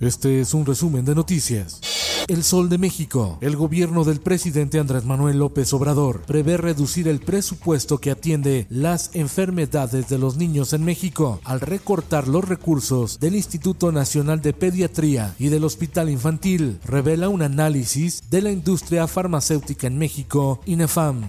Este es un resumen de noticias. El Sol de México. El gobierno del presidente Andrés Manuel López Obrador prevé reducir el presupuesto que atiende las enfermedades de los niños en México al recortar los recursos del Instituto Nacional de Pediatría y del Hospital Infantil, revela un análisis de la industria farmacéutica en México, INEFAM.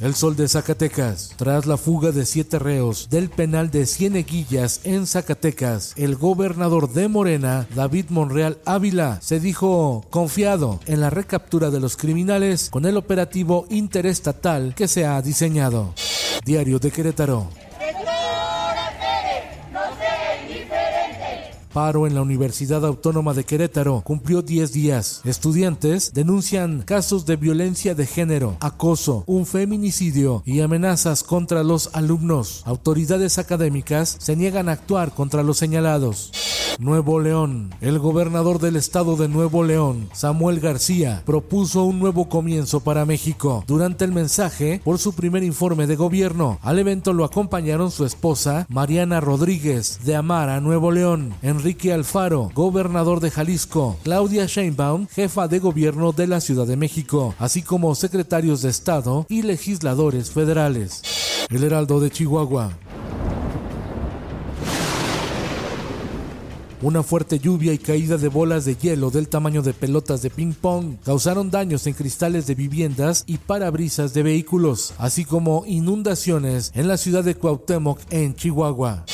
El Sol de Zacatecas. Tras la fuga de siete reos del penal de Cieneguillas en Zacatecas, el gobernador de Morena, David Monreal Ávila, se dijo confiado en la recaptura de los criminales con el operativo interestatal que se ha diseñado. Diario de Querétaro. En la Universidad Autónoma de Querétaro cumplió 10 días. Estudiantes denuncian casos de violencia de género, acoso, un feminicidio y amenazas contra los alumnos. Autoridades académicas se niegan a actuar contra los señalados. Nuevo León. El gobernador del estado de Nuevo León, Samuel García, propuso un nuevo comienzo para México. Durante el mensaje por su primer informe de gobierno, al evento lo acompañaron su esposa, Mariana Rodríguez, de Amara, Nuevo León, Enrique Alfaro, gobernador de Jalisco, Claudia Sheinbaum, jefa de gobierno de la Ciudad de México, así como secretarios de Estado y legisladores federales. El Heraldo de Chihuahua. Una fuerte lluvia y caída de bolas de hielo del tamaño de pelotas de ping-pong causaron daños en cristales de viviendas y parabrisas de vehículos, así como inundaciones en la ciudad de Cuauhtémoc, en Chihuahua.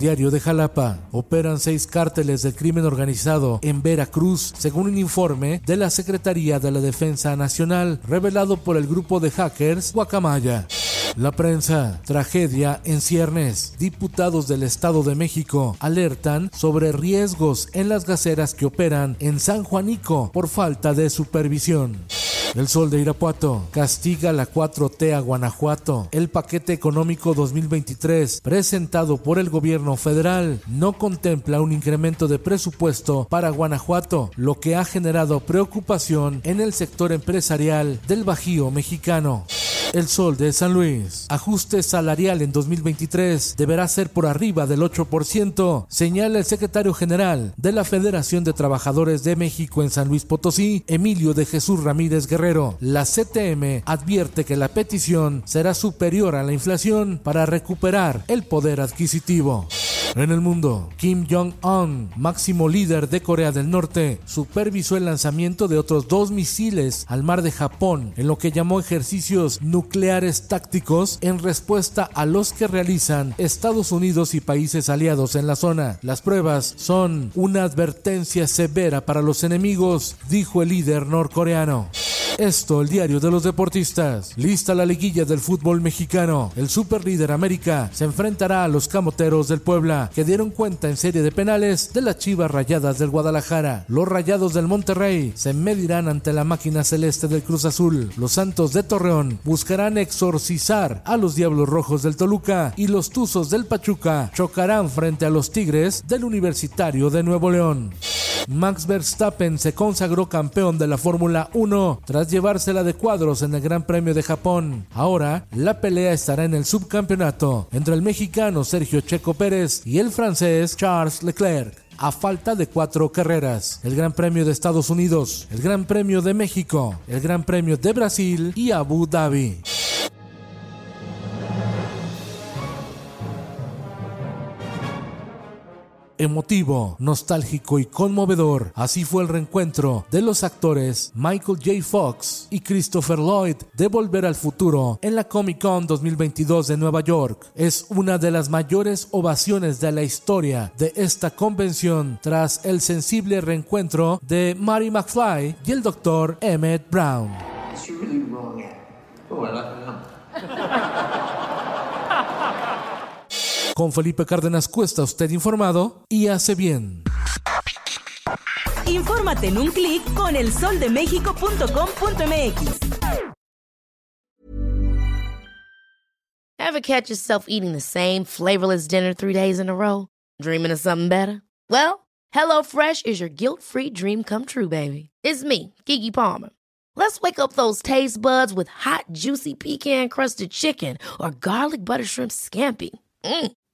Diario de Jalapa. Operan seis cárteles del crimen organizado en Veracruz, según un informe de la Secretaría de la Defensa Nacional, revelado por el grupo de hackers Guacamaya. La prensa, tragedia en ciernes. Diputados del Estado de México alertan sobre riesgos en las gaseras que operan en San Juanico por falta de supervisión. El Sol de Irapuato castiga la 4T a Guanajuato. El paquete económico 2023 presentado por el gobierno federal no contempla un incremento de presupuesto para Guanajuato, lo que ha generado preocupación en el sector empresarial del Bajío mexicano. El Sol de San Luis. Ajuste salarial en 2023 deberá ser por arriba del 8%, señala el secretario general de la Federación de Trabajadores de México en San Luis Potosí, Emilio de Jesús Ramírez Guerrero. La CTM advierte que la petición será superior a la inflación para recuperar el poder adquisitivo. En el mundo, Kim Jong-un, máximo líder de Corea del Norte, supervisó el lanzamiento de otros dos misiles al mar de Japón, en lo que llamó ejercicios nucleares tácticos en respuesta a los que realizan Estados Unidos y países aliados en la zona. Las pruebas son una advertencia severa para los enemigos, dijo el líder norcoreano. Esto, el diario de los deportistas. Lista la liguilla del fútbol mexicano. El superlíder América se enfrentará a los camoteros del Puebla, que dieron cuenta en serie de penales de las chivas rayadas del Guadalajara. Los rayados del Monterrey se medirán ante la máquina celeste del Cruz Azul. Los Santos de Torreón buscarán exorcizar a los Diablos Rojos del Toluca y los Tuzos del Pachuca chocarán frente a los Tigres del Universitario de Nuevo León. Max Verstappen se consagró campeón de la Fórmula 1 tras llevársela de cuadros en el Gran Premio de Japón. Ahora, la pelea estará en el subcampeonato entre el mexicano Sergio Checo Pérez y el francés Charles Leclerc a falta de cuatro carreras. El Gran Premio de Estados Unidos, el Gran Premio de México, el Gran Premio de Brasil y Abu Dhabi. Emotivo, nostálgico y conmovedor. Así fue el reencuentro de los actores Michael J. Fox y Christopher Lloyd de Volver al Futuro en la Comic Con 2022 de Nueva York. Es una de las mayores ovaciones de la historia de esta convención tras el sensible reencuentro de Mary McFly y el Dr. Emmett Brown. Con Felipe Cárdenas Cuesta, usted informado y hace bien. Infórmate en un clic con elsoldemexico.com.mx. Ever catch yourself eating the same flavorless dinner three days in a row? Dreaming of something better? Well, HelloFresh is your guilt-free dream come true, baby. It's me, Kiki Palmer. Let's wake up those taste buds with hot, juicy pecan-crusted chicken or garlic butter shrimp scampi. Mm.